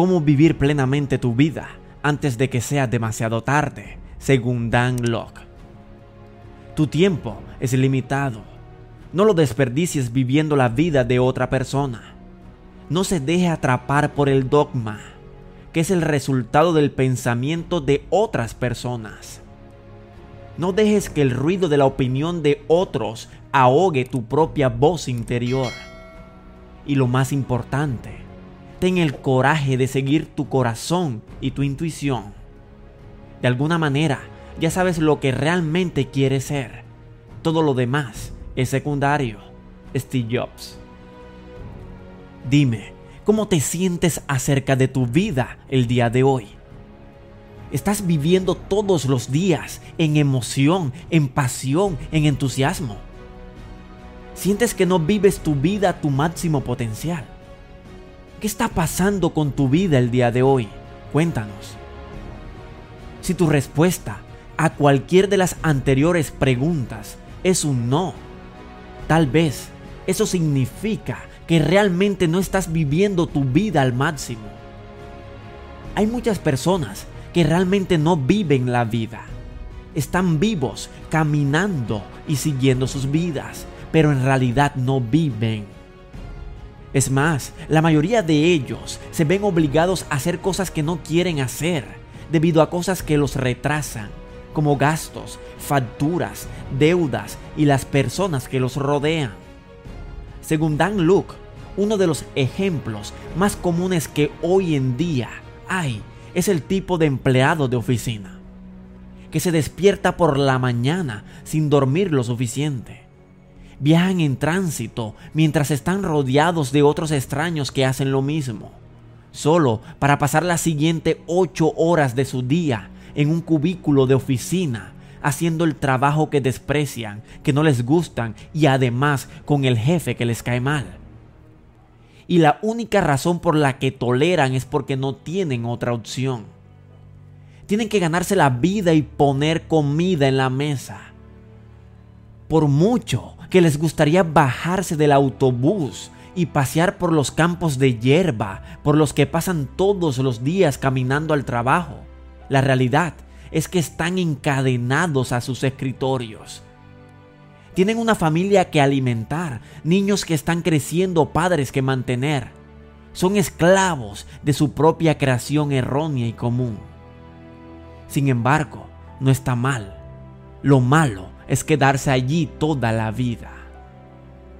Cómo vivir plenamente tu vida antes de que sea demasiado tarde, según Dan Locke. Tu tiempo es limitado. No lo desperdicies viviendo la vida de otra persona. No se deje atrapar por el dogma, que es el resultado del pensamiento de otras personas. No dejes que el ruido de la opinión de otros ahogue tu propia voz interior. Y lo más importante, ten el coraje de seguir tu corazón y tu intuición. De alguna manera, ya sabes lo que realmente quieres ser. Todo lo demás es secundario. Steve Jobs. Dime, ¿cómo te sientes acerca de tu vida el día de hoy? ¿Estás viviendo todos los días en emoción, en pasión, en entusiasmo? ¿Sientes que no vives tu vida a tu máximo potencial? ¿Qué está pasando con tu vida el día de hoy? Cuéntanos. Si tu respuesta a cualquier de las anteriores preguntas es un no, tal vez eso significa que realmente no estás viviendo tu vida al máximo. Hay muchas personas que realmente no viven la vida. Están vivos, caminando y siguiendo sus vidas, pero en realidad no viven. Es más, la mayoría de ellos se ven obligados a hacer cosas que no quieren hacer, debido a cosas que los retrasan, como gastos, facturas, deudas y las personas que los rodean. Según Dan Luke, uno de los ejemplos más comunes que hoy en día hay es el tipo de empleado de oficina, que se despierta por la mañana sin dormir lo suficiente viajan en tránsito mientras están rodeados de otros extraños que hacen lo mismo, solo para pasar las siguientes ocho horas de su día en un cubículo de oficina, haciendo el trabajo que desprecian, que no les gustan y además con el jefe que les cae mal. Y la única razón por la que toleran es porque no tienen otra opción. Tienen que ganarse la vida y poner comida en la mesa. Por mucho que les gustaría bajarse del autobús y pasear por los campos de hierba por los que pasan todos los días caminando al trabajo. La realidad es que están encadenados a sus escritorios. Tienen una familia que alimentar, niños que están creciendo, padres que mantener. Son esclavos de su propia creación errónea y común. Sin embargo, no está mal. Lo malo es quedarse allí toda la vida.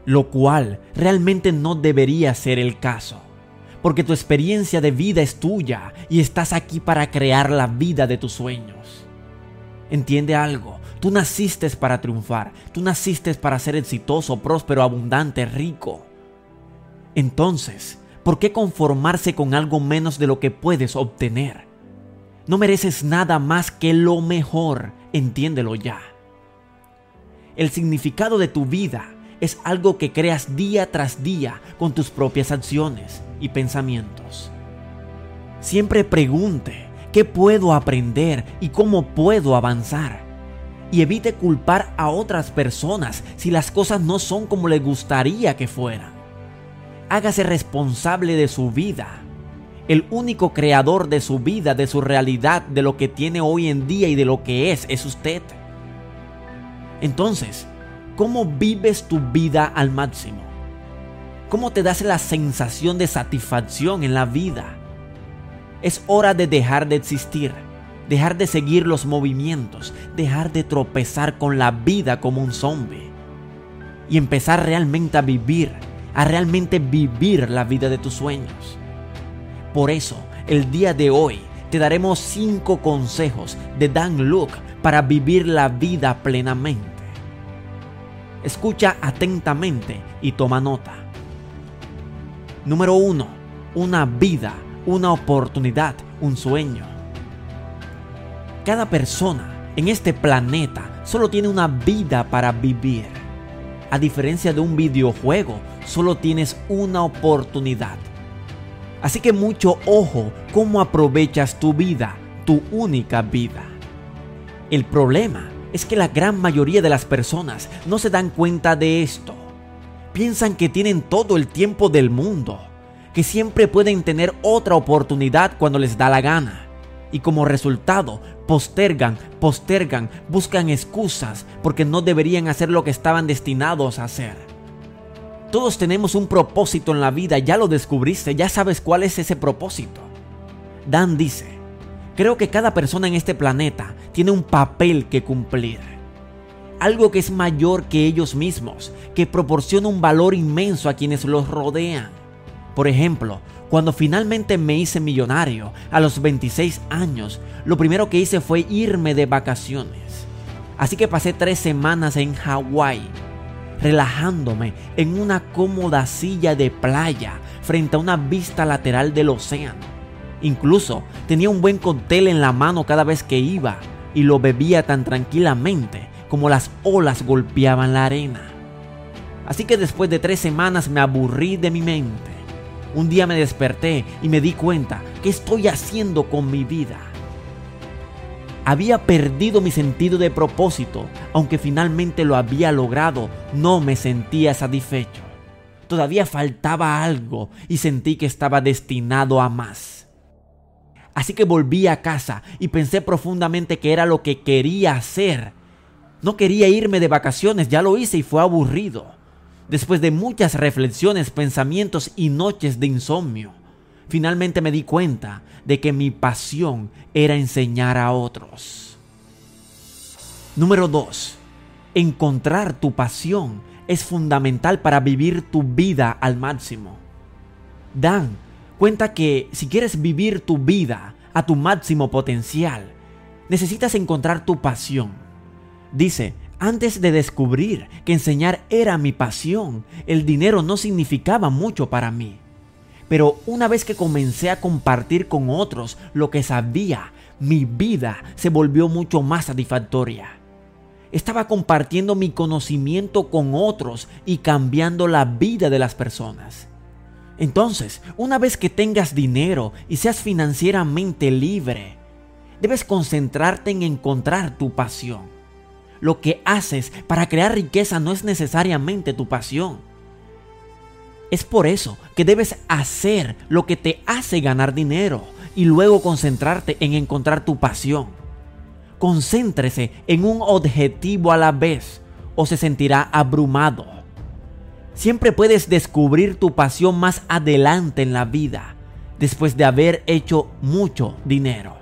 Lo cual realmente no debería ser el caso, porque tu experiencia de vida es tuya y estás aquí para crear la vida de tus sueños. Entiende algo, tú naciste para triunfar, tú naciste para ser exitoso, próspero, abundante, rico. Entonces, ¿por qué conformarse con algo menos de lo que puedes obtener? No mereces nada más que lo mejor, entiéndelo ya. El significado de tu vida es algo que creas día tras día con tus propias acciones y pensamientos. Siempre pregunte qué puedo aprender y cómo puedo avanzar. Y evite culpar a otras personas si las cosas no son como le gustaría que fueran. Hágase responsable de su vida. El único creador de su vida, de su realidad, de lo que tiene hoy en día y de lo que es, es usted. Entonces, ¿cómo vives tu vida al máximo? ¿Cómo te das la sensación de satisfacción en la vida? Es hora de dejar de existir, dejar de seguir los movimientos, dejar de tropezar con la vida como un zombie y empezar realmente a vivir, a realmente vivir la vida de tus sueños. Por eso, el día de hoy te daremos 5 consejos de Dan Luke para vivir la vida plenamente. Escucha atentamente y toma nota. Número 1. Una vida, una oportunidad, un sueño. Cada persona en este planeta solo tiene una vida para vivir. A diferencia de un videojuego, solo tienes una oportunidad. Así que mucho ojo cómo aprovechas tu vida, tu única vida. El problema es que la gran mayoría de las personas no se dan cuenta de esto. Piensan que tienen todo el tiempo del mundo, que siempre pueden tener otra oportunidad cuando les da la gana. Y como resultado, postergan, postergan, buscan excusas porque no deberían hacer lo que estaban destinados a hacer. Todos tenemos un propósito en la vida, ya lo descubriste, ya sabes cuál es ese propósito. Dan dice, creo que cada persona en este planeta tiene un papel que cumplir. Algo que es mayor que ellos mismos, que proporciona un valor inmenso a quienes los rodean. Por ejemplo, cuando finalmente me hice millonario a los 26 años, lo primero que hice fue irme de vacaciones. Así que pasé tres semanas en Hawái, relajándome en una cómoda silla de playa frente a una vista lateral del océano. Incluso tenía un buen cóctel en la mano cada vez que iba y lo bebía tan tranquilamente como las olas golpeaban la arena. Así que después de tres semanas me aburrí de mi mente un día me desperté y me di cuenta qué estoy haciendo con mi vida. Había perdido mi sentido de propósito, aunque finalmente lo había logrado, no me sentía satisfecho. Todavía faltaba algo y sentí que estaba destinado a más. Así que volví a casa y pensé profundamente que era lo que quería hacer. No quería irme de vacaciones, ya lo hice y fue aburrido. Después de muchas reflexiones, pensamientos y noches de insomnio, finalmente me di cuenta de que mi pasión era enseñar a otros. Número 2. Encontrar tu pasión es fundamental para vivir tu vida al máximo. Dan cuenta que si quieres vivir tu vida a tu máximo potencial, necesitas encontrar tu pasión. Dice, antes de descubrir que enseñar era mi pasión, el dinero no significaba mucho para mí. Pero una vez que comencé a compartir con otros lo que sabía, mi vida se volvió mucho más satisfactoria. Estaba compartiendo mi conocimiento con otros y cambiando la vida de las personas. Entonces, una vez que tengas dinero y seas financieramente libre, debes concentrarte en encontrar tu pasión lo que haces para crear riqueza no es necesariamente tu pasión. Es por eso que debes hacer lo que te hace ganar dinero y luego concentrarte en encontrar tu pasión. Concéntrese en un objetivo a la vez o se sentirá abrumado. Siempre puedes descubrir tu pasión más adelante en la vida, después de haber hecho mucho dinero.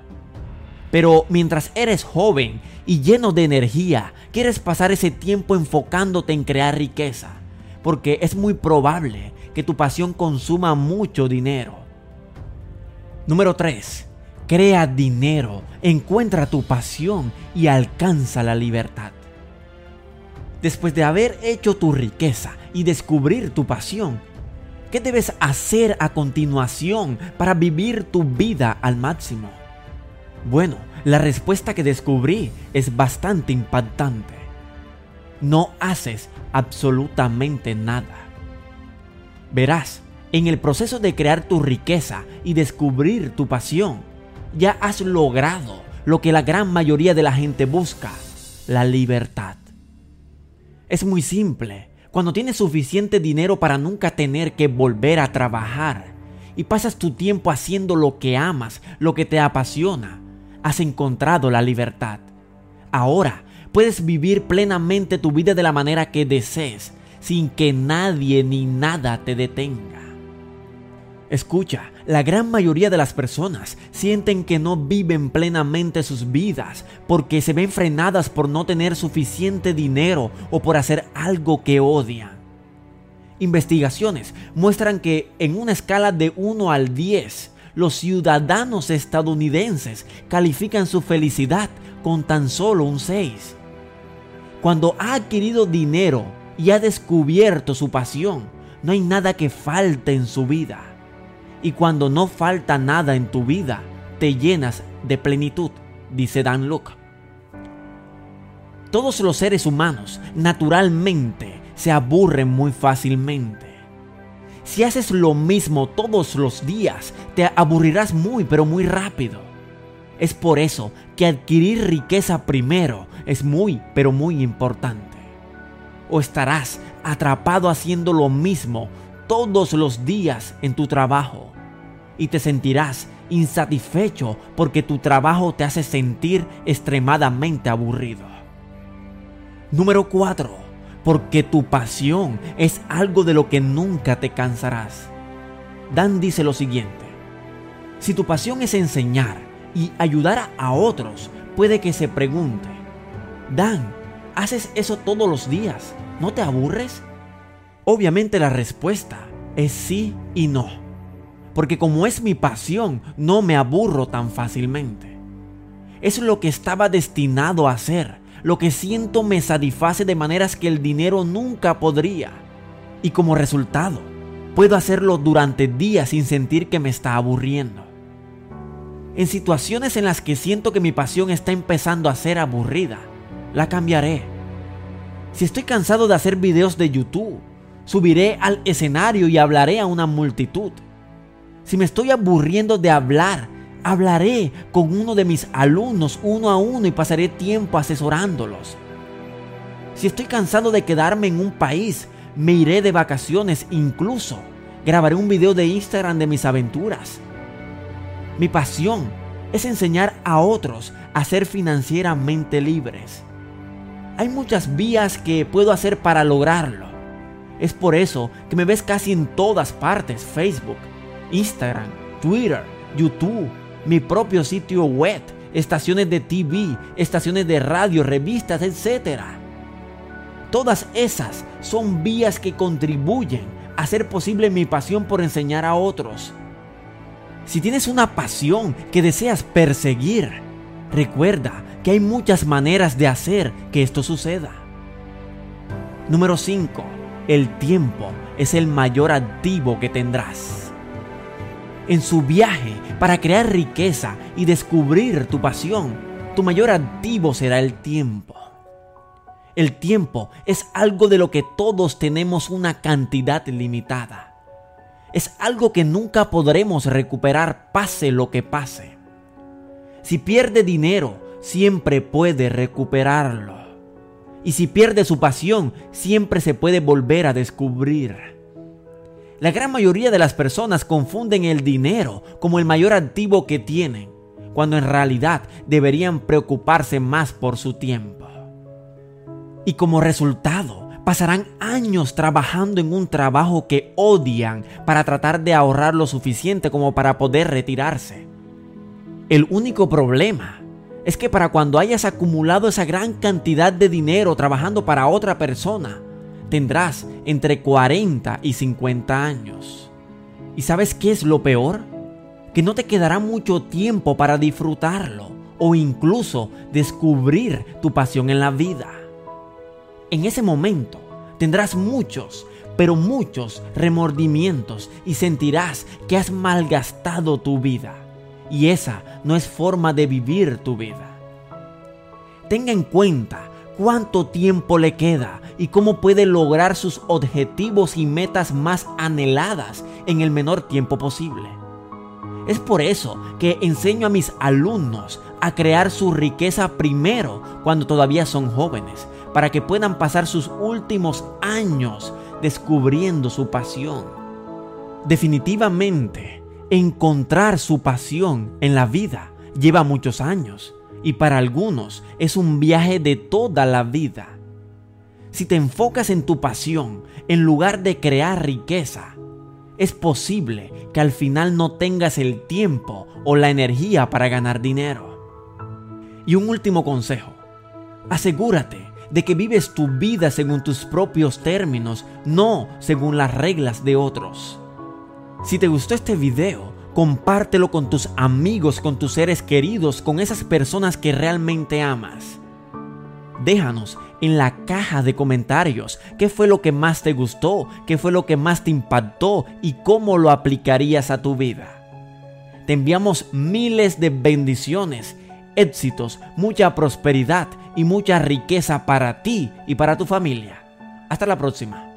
Pero mientras eres joven y lleno de energía, quieres pasar ese tiempo enfocándote en crear riqueza, porque es muy probable que tu pasión consuma mucho dinero. Número 3. Crea dinero, encuentra tu pasión y alcanza la libertad. Después de haber hecho tu riqueza y descubrir tu pasión, ¿qué debes hacer a continuación para vivir tu vida al máximo? Bueno, la respuesta que descubrí es bastante impactante. No haces absolutamente nada. Verás, en el proceso de crear tu riqueza y descubrir tu pasión, ya has logrado lo que la gran mayoría de la gente busca, la libertad. Es muy simple. Cuando tienes suficiente dinero para nunca tener que volver a trabajar y pasas tu tiempo haciendo lo que amas, lo que te apasiona, has encontrado la libertad. Ahora puedes vivir plenamente tu vida de la manera que desees, sin que nadie ni nada te detenga. Escucha, la gran mayoría de las personas sienten que no viven plenamente sus vidas porque se ven frenadas por no tener suficiente dinero o por hacer algo que odian. Investigaciones muestran que en una escala de 1 al 10, los ciudadanos estadounidenses califican su felicidad con tan solo un 6. Cuando ha adquirido dinero y ha descubierto su pasión, no hay nada que falte en su vida. Y cuando no falta nada en tu vida, te llenas de plenitud, dice Dan Luke. Todos los seres humanos naturalmente se aburren muy fácilmente. Si haces lo mismo todos los días, te aburrirás muy pero muy rápido. Es por eso que adquirir riqueza primero es muy pero muy importante. O estarás atrapado haciendo lo mismo todos los días en tu trabajo y te sentirás insatisfecho porque tu trabajo te hace sentir extremadamente aburrido. Número 4. Porque tu pasión es algo de lo que nunca te cansarás. Dan dice lo siguiente. Si tu pasión es enseñar y ayudar a otros, puede que se pregunte, Dan, ¿haces eso todos los días? ¿No te aburres? Obviamente la respuesta es sí y no. Porque como es mi pasión, no me aburro tan fácilmente. Es lo que estaba destinado a hacer. Lo que siento me satisface de maneras que el dinero nunca podría. Y como resultado, puedo hacerlo durante días sin sentir que me está aburriendo. En situaciones en las que siento que mi pasión está empezando a ser aburrida, la cambiaré. Si estoy cansado de hacer videos de YouTube, Subiré al escenario y hablaré a una multitud. Si me estoy aburriendo de hablar, hablaré con uno de mis alumnos uno a uno y pasaré tiempo asesorándolos. Si estoy cansado de quedarme en un país, me iré de vacaciones, incluso grabaré un video de Instagram de mis aventuras. Mi pasión es enseñar a otros a ser financieramente libres. Hay muchas vías que puedo hacer para lograrlo. Es por eso que me ves casi en todas partes, Facebook, Instagram, Twitter, YouTube, mi propio sitio web, estaciones de TV, estaciones de radio, revistas, etc. Todas esas son vías que contribuyen a hacer posible mi pasión por enseñar a otros. Si tienes una pasión que deseas perseguir, recuerda que hay muchas maneras de hacer que esto suceda. Número 5 el tiempo es el mayor activo que tendrás. En su viaje para crear riqueza y descubrir tu pasión, tu mayor activo será el tiempo. El tiempo es algo de lo que todos tenemos una cantidad limitada. Es algo que nunca podremos recuperar pase lo que pase. Si pierde dinero, siempre puede recuperarlo. Y si pierde su pasión, siempre se puede volver a descubrir. La gran mayoría de las personas confunden el dinero como el mayor activo que tienen, cuando en realidad deberían preocuparse más por su tiempo. Y como resultado, pasarán años trabajando en un trabajo que odian para tratar de ahorrar lo suficiente como para poder retirarse. El único problema es que para cuando hayas acumulado esa gran cantidad de dinero trabajando para otra persona, tendrás entre 40 y 50 años. ¿Y sabes qué es lo peor? Que no te quedará mucho tiempo para disfrutarlo o incluso descubrir tu pasión en la vida. En ese momento tendrás muchos, pero muchos remordimientos y sentirás que has malgastado tu vida. Y esa no es forma de vivir tu vida. Tenga en cuenta cuánto tiempo le queda y cómo puede lograr sus objetivos y metas más anheladas en el menor tiempo posible. Es por eso que enseño a mis alumnos a crear su riqueza primero cuando todavía son jóvenes, para que puedan pasar sus últimos años descubriendo su pasión. Definitivamente, encontrar su pasión en la vida lleva muchos años y para algunos es un viaje de toda la vida. Si te enfocas en tu pasión en lugar de crear riqueza, es posible que al final no tengas el tiempo o la energía para ganar dinero. Y un último consejo, asegúrate de que vives tu vida según tus propios términos, no según las reglas de otros. Si te gustó este video, compártelo con tus amigos, con tus seres queridos, con esas personas que realmente amas. Déjanos en la caja de comentarios qué fue lo que más te gustó, qué fue lo que más te impactó y cómo lo aplicarías a tu vida. Te enviamos miles de bendiciones, éxitos, mucha prosperidad y mucha riqueza para ti y para tu familia. Hasta la próxima.